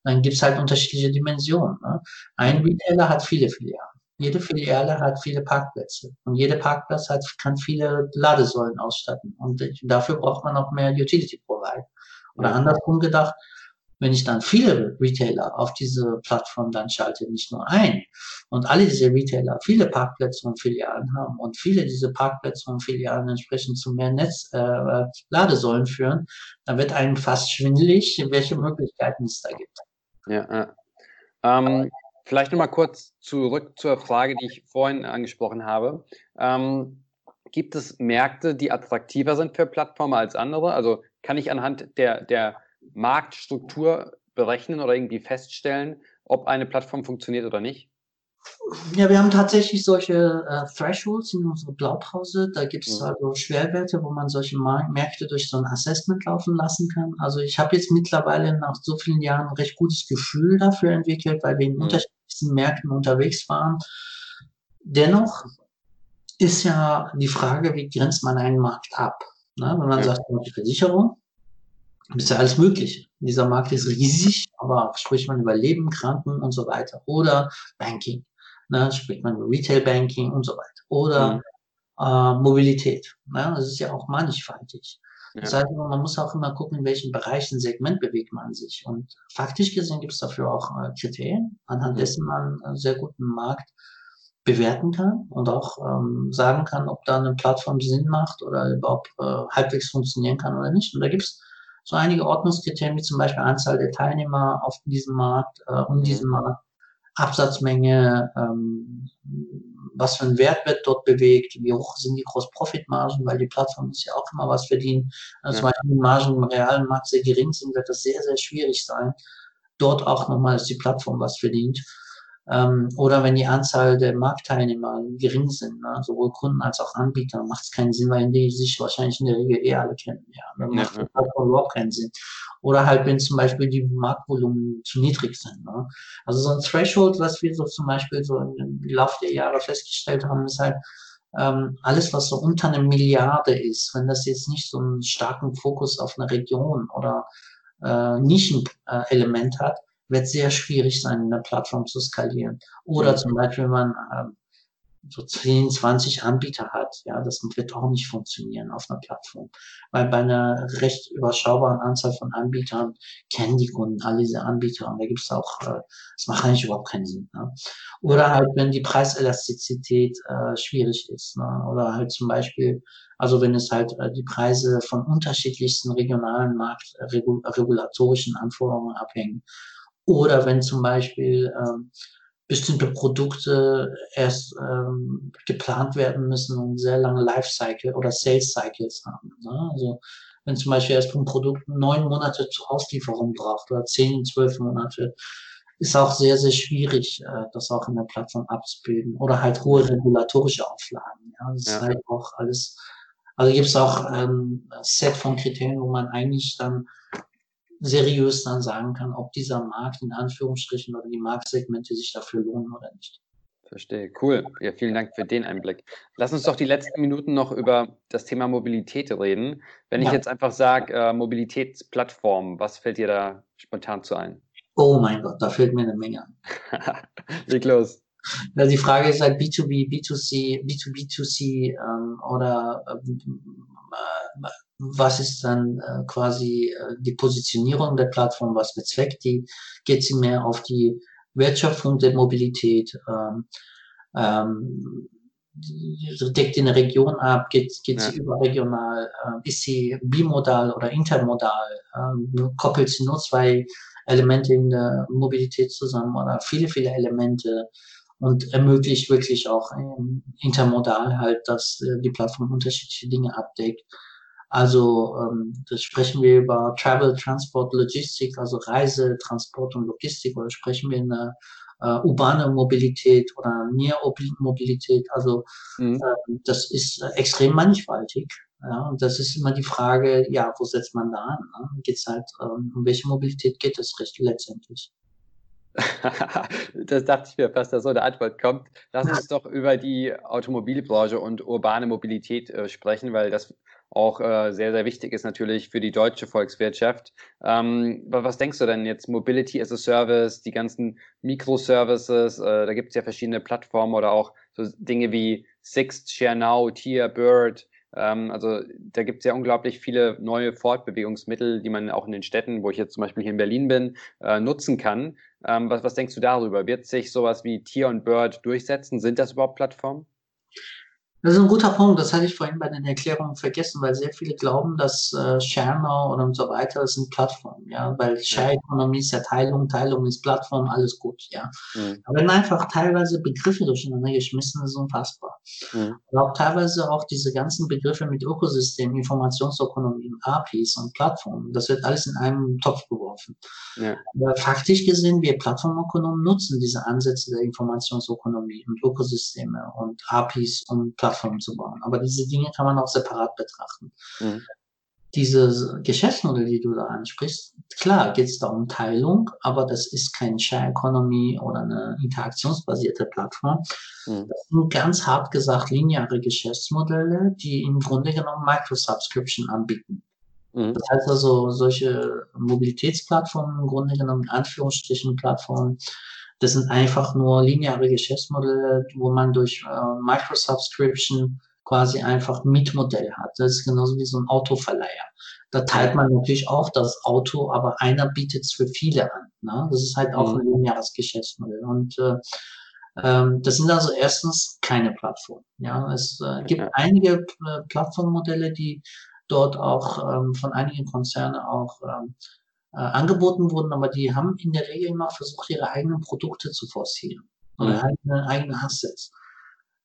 dann gibt's halt unterschiedliche Dimensionen. Ne? Ein Retailer hat viele Filialen. Jede Filiale hat viele Parkplätze und jeder Parkplatz hat, kann viele Ladesäulen ausstatten und dafür braucht man auch mehr Utility Provider. Oder andersrum gedacht, wenn ich dann viele Retailer auf diese Plattform dann schalte, nicht nur ein, und alle diese Retailer viele Parkplätze und Filialen haben und viele diese Parkplätze und Filialen entsprechend zu mehr Netz äh, führen, dann wird einem fast schwindelig, welche Möglichkeiten es da gibt. Ja, ja. Ähm, vielleicht nochmal kurz zurück zur Frage, die ich vorhin angesprochen habe. Ähm, gibt es Märkte, die attraktiver sind für Plattformen als andere? Also kann ich anhand der, der Marktstruktur berechnen oder irgendwie feststellen, ob eine Plattform funktioniert oder nicht? Ja, wir haben tatsächlich solche äh, Thresholds in unserer Blaupause. Da gibt es mhm. also Schwerwerte, wo man solche Märkte durch so ein Assessment laufen lassen kann. Also ich habe jetzt mittlerweile nach so vielen Jahren ein recht gutes Gefühl dafür entwickelt, weil wir in mhm. unterschiedlichsten Märkten unterwegs waren. Dennoch ist ja die Frage, wie grenzt man einen Markt ab? Na, wenn man ja. sagt, die Versicherung, ist ja alles möglich. Dieser Markt ist riesig, aber spricht man über Leben, Kranken und so weiter. Oder Banking. Ne, spricht man über Retail Banking und so weiter. Oder mhm. äh, Mobilität. Ne, das ist ja auch mannigfaltig. Ja. Das heißt, man muss auch immer gucken, in welchen Bereichen, Segment bewegt man sich. Und faktisch gesehen gibt es dafür auch äh, Kriterien, anhand mhm. dessen man einen sehr guten Markt bewerten kann und auch ähm, sagen kann, ob da eine Plattform Sinn macht oder überhaupt äh, halbwegs funktionieren kann oder nicht. Und da gibt es so einige Ordnungskriterien, wie zum Beispiel Anzahl der Teilnehmer auf diesem Markt, äh, um diesen Markt, Absatzmenge, ähm, was für ein Wert wird dort bewegt, wie hoch sind die Gross-Profit-Margen, weil die Plattform muss ja auch immer was verdienen. Also ja. Beispiel die Margen im realen Markt sehr gering sind, wird das sehr, sehr schwierig sein, dort auch nochmal, dass die Plattform was verdient. Ähm, oder wenn die Anzahl der Marktteilnehmer gering sind, ne, sowohl Kunden als auch Anbieter, macht es keinen Sinn, weil die sich wahrscheinlich in der Regel eh alle kennen. Ja, dann macht ja, ja. überhaupt keinen Sinn. Oder halt, wenn zum Beispiel die Marktvolumen zu niedrig sind. Ne? Also so ein Threshold, was wir so zum Beispiel so im Laufe der Jahre festgestellt haben, ist halt, ähm, alles, was so unter einer Milliarde ist, wenn das jetzt nicht so einen starken Fokus auf eine Region oder äh, Nischenelement hat, wird sehr schwierig sein, in der Plattform zu skalieren. Oder mhm. zum Beispiel, wenn man äh, so 10, 20 Anbieter hat, ja, das wird auch nicht funktionieren auf einer Plattform. Weil bei einer recht überschaubaren Anzahl von Anbietern kennen die Kunden alle diese Anbieter und da gibt es auch, äh, das macht eigentlich überhaupt keinen Sinn. Ne? Oder halt, wenn die Preiselastizität äh, schwierig ist. Ne? Oder halt zum Beispiel, also wenn es halt äh, die Preise von unterschiedlichsten regionalen marktregulatorischen Anforderungen abhängen. Oder wenn zum Beispiel ähm, bestimmte Produkte erst ähm, geplant werden müssen und sehr lange Lifecycle oder Sales Cycles haben. Ne? Also wenn zum Beispiel erst ein Produkt neun Monate zur Auslieferung braucht oder zehn, zwölf Monate, ist auch sehr, sehr schwierig, äh, das auch in der Plattform abzubilden. Oder halt hohe regulatorische Auflagen. Ja? Das ja. ist halt auch alles, also gibt es auch ähm, ein Set von Kriterien, wo man eigentlich dann seriös dann sagen kann, ob dieser Markt in Anführungsstrichen oder die Marktsegmente sich dafür lohnen oder nicht. Verstehe, cool. Ja, vielen Dank für den Einblick. Lass uns doch die letzten Minuten noch über das Thema Mobilität reden. Wenn ja. ich jetzt einfach sage, äh, Mobilitätsplattform, was fällt dir da spontan zu ein? Oh mein Gott, da fällt mir eine Menge an. Leg los. Ja, die Frage ist halt B2B, B2C, B2B2C ähm, oder äh, was ist dann äh, quasi äh, die Positionierung der Plattform, was bezweckt die, geht sie mehr auf die Wertschöpfung der Mobilität, ähm, ähm, deckt die eine Region ab, geht, geht ja. sie überregional, äh, ist sie bimodal oder intermodal, äh, koppelt sie nur zwei Elemente in der Mobilität zusammen oder viele, viele Elemente und ermöglicht wirklich auch ähm, intermodal halt, dass äh, die Plattform unterschiedliche Dinge abdeckt. Also ähm, das sprechen wir über Travel, Transport, Logistik, also Reise, Transport und Logistik oder sprechen wir in der äh, urbane Mobilität oder Nähr-Mobilität. Also mhm. äh, das ist äh, extrem mannigfaltig. Ja, und das ist immer die Frage, ja, wo setzt man da an? Ne? Geht's halt, ähm, um welche Mobilität geht es letztendlich? das dachte ich mir fast, dass so eine Antwort kommt. Lass uns doch über die Automobilbranche und urbane Mobilität äh, sprechen, weil das auch äh, sehr, sehr wichtig ist natürlich für die deutsche Volkswirtschaft. Ähm, was denkst du denn jetzt? Mobility as a Service, die ganzen Microservices, äh, da gibt es ja verschiedene Plattformen oder auch so Dinge wie Sixt, ShareNow, Tier, Bird. Ähm, also da gibt es ja unglaublich viele neue Fortbewegungsmittel, die man auch in den Städten, wo ich jetzt zum Beispiel hier in Berlin bin, äh, nutzen kann. Ähm, was, was denkst du darüber? Wird sich sowas wie Tier und Bird durchsetzen? Sind das überhaupt Plattformen? Das ist ein guter Punkt. Das hatte ich vorhin bei den Erklärungen vergessen, weil sehr viele glauben, dass äh, ShareNow und so weiter das sind Plattformen, ja, weil Share-Economy ist ja Teilung, Teilung ist Plattform, alles gut, ja. Mhm. Aber wenn einfach teilweise Begriffe durcheinander geschmissen ist, unfassbar. Mhm. Und auch teilweise auch diese ganzen Begriffe mit Ökosystem, Informationsökonomie, APIs und Plattformen, das wird alles in einem Topf geworfen. Ja. Aber faktisch gesehen, wir Plattformökonomen nutzen diese Ansätze der Informationsökonomie und Ökosysteme und APIs und Plattformen Plattformen zu bauen. Aber diese Dinge kann man auch separat betrachten. Mhm. Diese Geschäftsmodelle, die du da ansprichst, klar geht es da um Teilung, aber das ist kein Share Economy oder eine interaktionsbasierte Plattform. Mhm. Das sind ganz hart gesagt lineare Geschäftsmodelle, die im Grunde genommen Microsubscription anbieten. Mhm. Das heißt also, solche Mobilitätsplattformen, im Grunde genommen in Anführungsstrichen Plattformen, das sind einfach nur lineare Geschäftsmodelle, wo man durch äh, Microsubscription quasi einfach Mietmodell hat. Das ist genauso wie so ein Autoverleiher. Da teilt man natürlich auch das Auto, aber einer bietet es für viele an. Ne? Das ist halt auch mhm. ein lineares Geschäftsmodell. Und äh, ähm, das sind also erstens keine Plattformen. Ja, es äh, gibt ja. einige äh, Plattformmodelle, die dort auch ähm, von einigen Konzernen auch ähm, äh, angeboten wurden, aber die haben in der Regel immer versucht, ihre eigenen Produkte zu forcieren oder mhm. eigene, eigene Assets.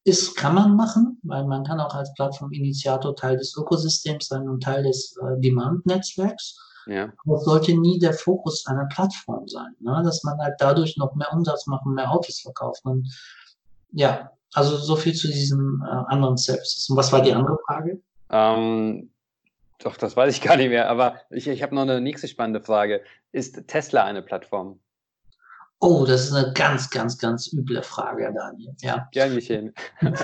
Ist, kann man machen, weil man kann auch als Plattform-Initiator Teil des Ökosystems sein und Teil des äh, Demand-Netzwerks. Ja. Aber es sollte nie der Fokus einer Plattform sein, ne? dass man halt dadurch noch mehr Umsatz macht und mehr Autos verkauft. Und ja, also so viel zu diesen äh, anderen Services. Und was war die andere Frage? Ähm, doch, das weiß ich gar nicht mehr. Aber ich, ich habe noch eine nächste spannende Frage. Ist Tesla eine Plattform? Oh, das ist eine ganz, ganz, ganz üble Frage, Daniel. Ja. Gern geschehen.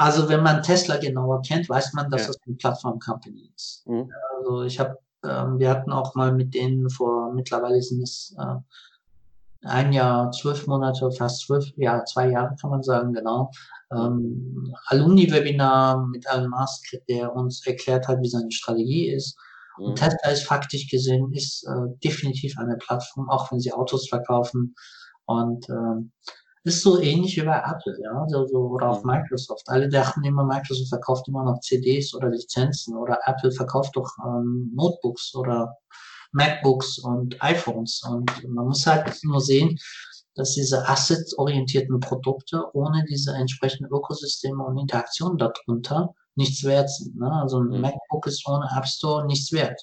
Also wenn man Tesla genauer kennt, weiß man, dass ja. das eine Plattform-Company ist. Mhm. Also ich habe, ähm, wir hatten auch mal mit denen vor, mittlerweile sind es äh, ein Jahr, zwölf Monate, fast zwölf, ja, zwei Jahre kann man sagen, genau, ähm, Alumni-Webinar mit Elon Musk, der uns erklärt hat, wie seine Strategie ist. Mhm. Und Tesla ist faktisch gesehen, ist äh, definitiv eine Plattform, auch wenn sie Autos verkaufen. Und äh, ist so ähnlich wie bei Apple, ja, so, so, oder auch mhm. Microsoft. Alle dachten immer, Microsoft verkauft immer noch CDs oder Lizenzen oder Apple verkauft doch ähm, Notebooks oder MacBooks und iPhones. Und man muss halt nur sehen, dass diese asset-orientierten Produkte ohne diese entsprechenden Ökosysteme und Interaktionen darunter nichts wert sind. Ne? Also ein mhm. MacBook ist ohne App Store nichts wert.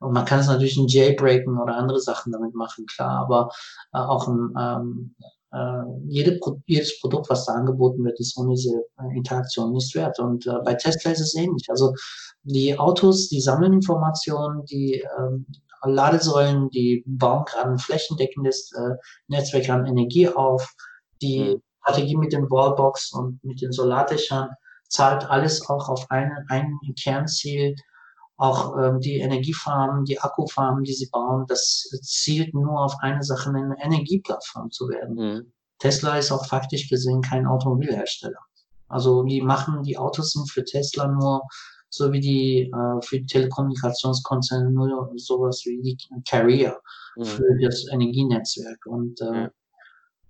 Und man kann es natürlich ein Jailbreaken oder andere Sachen damit machen, klar, aber äh, auch ein ähm, äh, jede, jedes Produkt, was da angeboten wird, ist ohne diese äh, Interaktion nicht wert. Und äh, bei Tesla ist es ähnlich. Also die Autos, die sammeln Informationen, die ähm, Ladesäulen, die bauen gerade ein flächendeckendes äh, Netzwerk an Energie auf. Die mhm. Strategie mit den Wallbox und mit den Solardächern zahlt alles auch auf eine, ein Kernziel, auch ähm, die Energiefarmen, die Akkufarmen, die sie bauen, das zielt nur auf eine Sache, eine Energieplattform zu werden. Mhm. Tesla ist auch faktisch gesehen kein Automobilhersteller. Also die machen, die Autos sind für Tesla nur so wie die äh, für die Telekommunikationskonzerne nur sowas wie die Carrier mhm. für das Energienetzwerk. Und äh.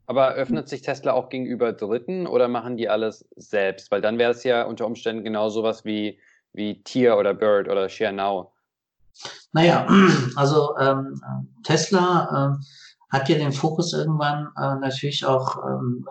Aber öffnet sich Tesla auch gegenüber Dritten oder machen die alles selbst? Weil dann wäre es ja unter Umständen genau sowas wie wie Tier oder Bird oder Share Now? Naja, also ähm, Tesla ähm, hat ja den Fokus irgendwann äh, natürlich auch ähm,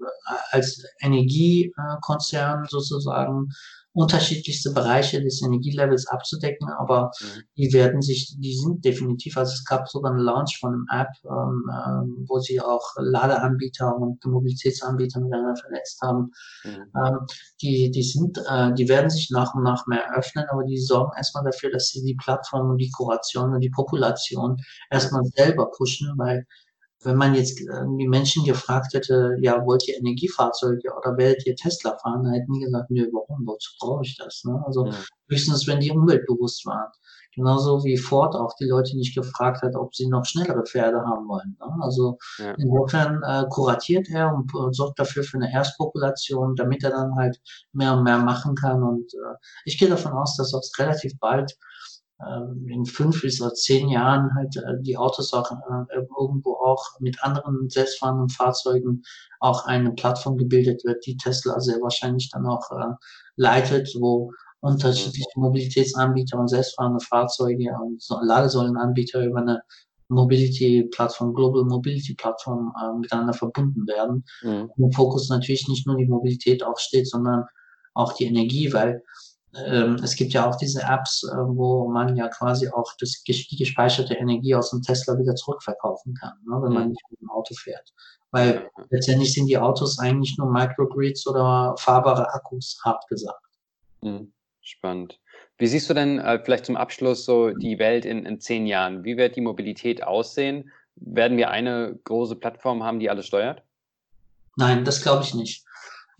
äh, als Energiekonzern sozusagen unterschiedlichste Bereiche des Energielevels abzudecken, aber mhm. die werden sich, die sind definitiv, also es gab sogar einen Launch von einem App, ähm, ähm, wo sie auch Ladeanbieter und Mobilitätsanbieter miteinander vernetzt haben. Mhm. Ähm, die, die sind, äh, die werden sich nach und nach mehr öffnen, aber die sorgen erstmal dafür, dass sie die Plattform und die Kuration und die Population erstmal selber pushen, weil wenn man jetzt die Menschen gefragt hätte, ja, wollt ihr Energiefahrzeuge oder werdet ihr Tesla fahren, dann hätten die gesagt, nö, warum, wozu brauche ich das? Ne? Also ja. höchstens, wenn die umweltbewusst waren. Genauso wie Ford auch die Leute nicht gefragt hat, ob sie noch schnellere Pferde haben wollen. Ne? Also ja. insofern äh, kuratiert er und, und sorgt dafür für eine Erstpopulation, damit er dann halt mehr und mehr machen kann. Und äh, ich gehe davon aus, dass auch relativ bald ähm, in fünf bis zehn Jahren halt äh, die Autos auch äh, irgendwo auch mit anderen selbstfahrenden Fahrzeugen auch eine Plattform gebildet wird, die Tesla sehr wahrscheinlich dann auch äh, leitet, wo unterschiedliche Mobilitätsanbieter und selbstfahrende Fahrzeuge und Ladesäulenanbieter über eine Mobility-Plattform, Global Mobility-Plattform äh, miteinander verbunden werden. Mhm. Im Fokus natürlich nicht nur die Mobilität auch steht, sondern auch die Energie, weil ähm, es gibt ja auch diese Apps, äh, wo man ja quasi auch das, die gespeicherte Energie aus dem Tesla wieder zurückverkaufen kann, ne, wenn man mhm. nicht mit dem Auto fährt. Weil letztendlich sind die Autos eigentlich nur Microgrids oder fahrbare Akkus, hart gesagt. Mhm. Spannend. Wie siehst du denn äh, vielleicht zum Abschluss so die Welt in, in zehn Jahren? Wie wird die Mobilität aussehen? Werden wir eine große Plattform haben, die alles steuert? Nein, das glaube ich nicht.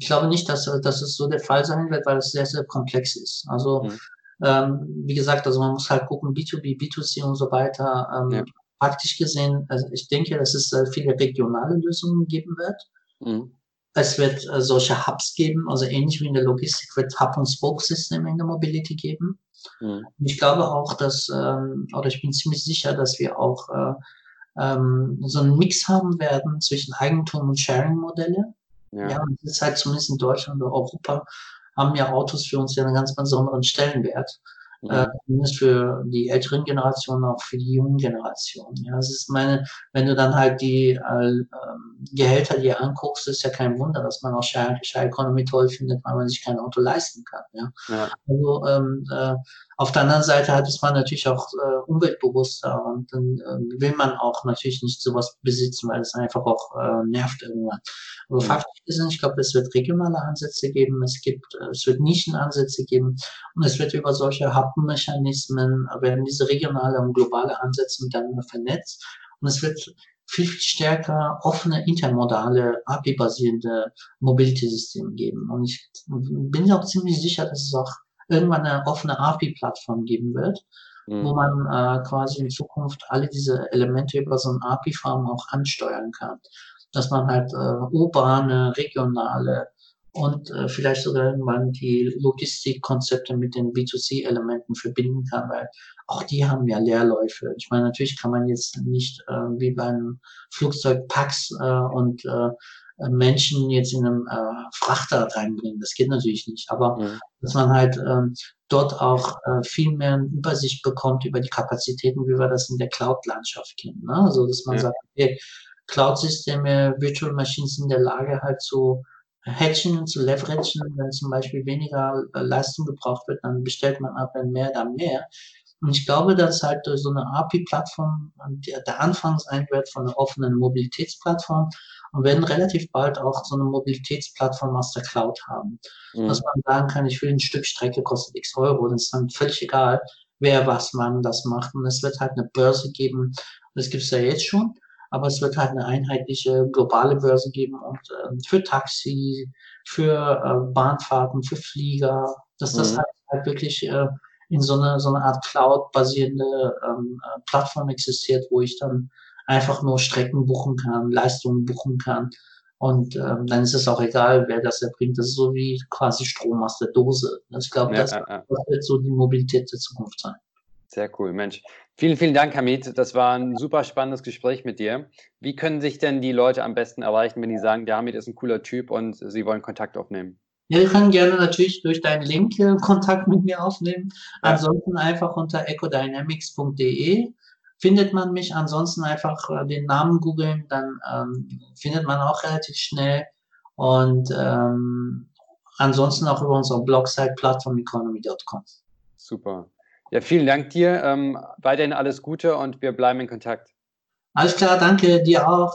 Ich glaube nicht, dass, dass es so der Fall sein wird, weil es sehr, sehr komplex ist. Also, mhm. ähm, wie gesagt, also man muss halt gucken, B2B, B2C und so weiter. Ähm, ja. Praktisch gesehen, also ich denke, dass es äh, viele regionale Lösungen geben wird. Mhm. Es wird äh, solche Hubs geben, also ähnlich wie in der Logistik wird Hub-and-Spoke-Systeme in der Mobility geben. Mhm. Ich glaube auch, dass, ähm, oder ich bin ziemlich sicher, dass wir auch äh, ähm, so einen Mix haben werden zwischen Eigentum und Sharing-Modelle. Ja, ja und das ist halt zumindest in Deutschland oder Europa haben ja Autos für uns ja einen ganz besonderen Stellenwert. Äh, zumindest für die älteren Generationen, auch für die jungen Generationen. Ja, es ist meine, wenn du dann halt die äh, Gehälter dir anguckst, ist ja kein Wunder, dass man auch Share, Share Economy toll findet, weil man sich kein Auto leisten kann. Ja, ja. also ähm, äh, auf der anderen Seite hat es man natürlich auch äh, umweltbewusster und dann äh, will man auch natürlich nicht sowas besitzen, weil es einfach auch äh, nervt irgendwann. Aber mhm. faktisch gesehen, ich glaube, es wird regionale Ansätze geben, es gibt, äh, es wird Nischenansätze geben und es wird über solche Happenmechanismen, werden diese regionale und globale Ansätze miteinander vernetzt und es wird viel, viel stärker offene, intermodale, API-basierende Mobility-Systeme geben. Und ich bin auch ziemlich sicher, dass es auch irgendwann eine offene API-Plattform geben wird, mhm. wo man äh, quasi in Zukunft alle diese Elemente über so ein API-Farm auch ansteuern kann. Dass man halt äh, urbane, regionale und äh, vielleicht sogar irgendwann die Logistikkonzepte mit den B2C-Elementen verbinden kann, weil auch die haben ja Leerläufe. Ich meine, natürlich kann man jetzt nicht äh, wie beim Flugzeug Packs äh, und äh, Menschen jetzt in einem äh, Frachter reinbringen. Das geht natürlich nicht. Aber mhm. dass man halt ähm, dort auch äh, viel mehr eine Übersicht bekommt über die Kapazitäten, wie wir das in der Cloud-Landschaft kennen. Ne? Also dass man ja. sagt, okay, Cloud-Systeme, Virtual Machines sind in der Lage halt zu hatchen, zu leveragen. Wenn zum Beispiel weniger äh, Leistung gebraucht wird, dann bestellt man ab, wenn mehr, dann mehr. Und ich glaube, dass halt durch so eine API-Plattform der, der Anfang sein wird von einer offenen Mobilitätsplattform und werden relativ bald auch so eine Mobilitätsplattform aus der Cloud haben. Mhm. Dass man sagen kann, ich will ein Stück Strecke, kostet x Euro, das ist dann völlig egal, wer was man das macht. Und es wird halt eine Börse geben, das gibt es ja jetzt schon, aber es wird halt eine einheitliche globale Börse geben und äh, für Taxi, für äh, Bahnfahrten, für Flieger, dass das mhm. halt, halt wirklich äh, in so eine, so eine Art Cloud-basierende ähm, äh, Plattform existiert, wo ich dann einfach nur Strecken buchen kann, Leistungen buchen kann. Und ähm, dann ist es auch egal, wer das erbringt. Das ist so wie quasi Strom aus der Dose. Ich glaube, ja, das, ja, wird so die Mobilität der Zukunft sein. Sehr cool, Mensch. Vielen, vielen Dank, Hamid. Das war ein super spannendes Gespräch mit dir. Wie können sich denn die Leute am besten erreichen, wenn die sagen, der Hamid ist ein cooler Typ und sie wollen Kontakt aufnehmen? Ja, wir können gerne natürlich durch deinen Link äh, Kontakt mit mir aufnehmen. Ansonsten einfach unter ecodynamics.de findet man mich. Ansonsten einfach äh, den Namen googeln, dann ähm, findet man auch relativ schnell. Und ähm, ansonsten auch über unsere Blogseite platformeconomy.com. Super. Ja, vielen Dank dir. Ähm, weiterhin alles Gute und wir bleiben in Kontakt. Alles klar, danke dir auch.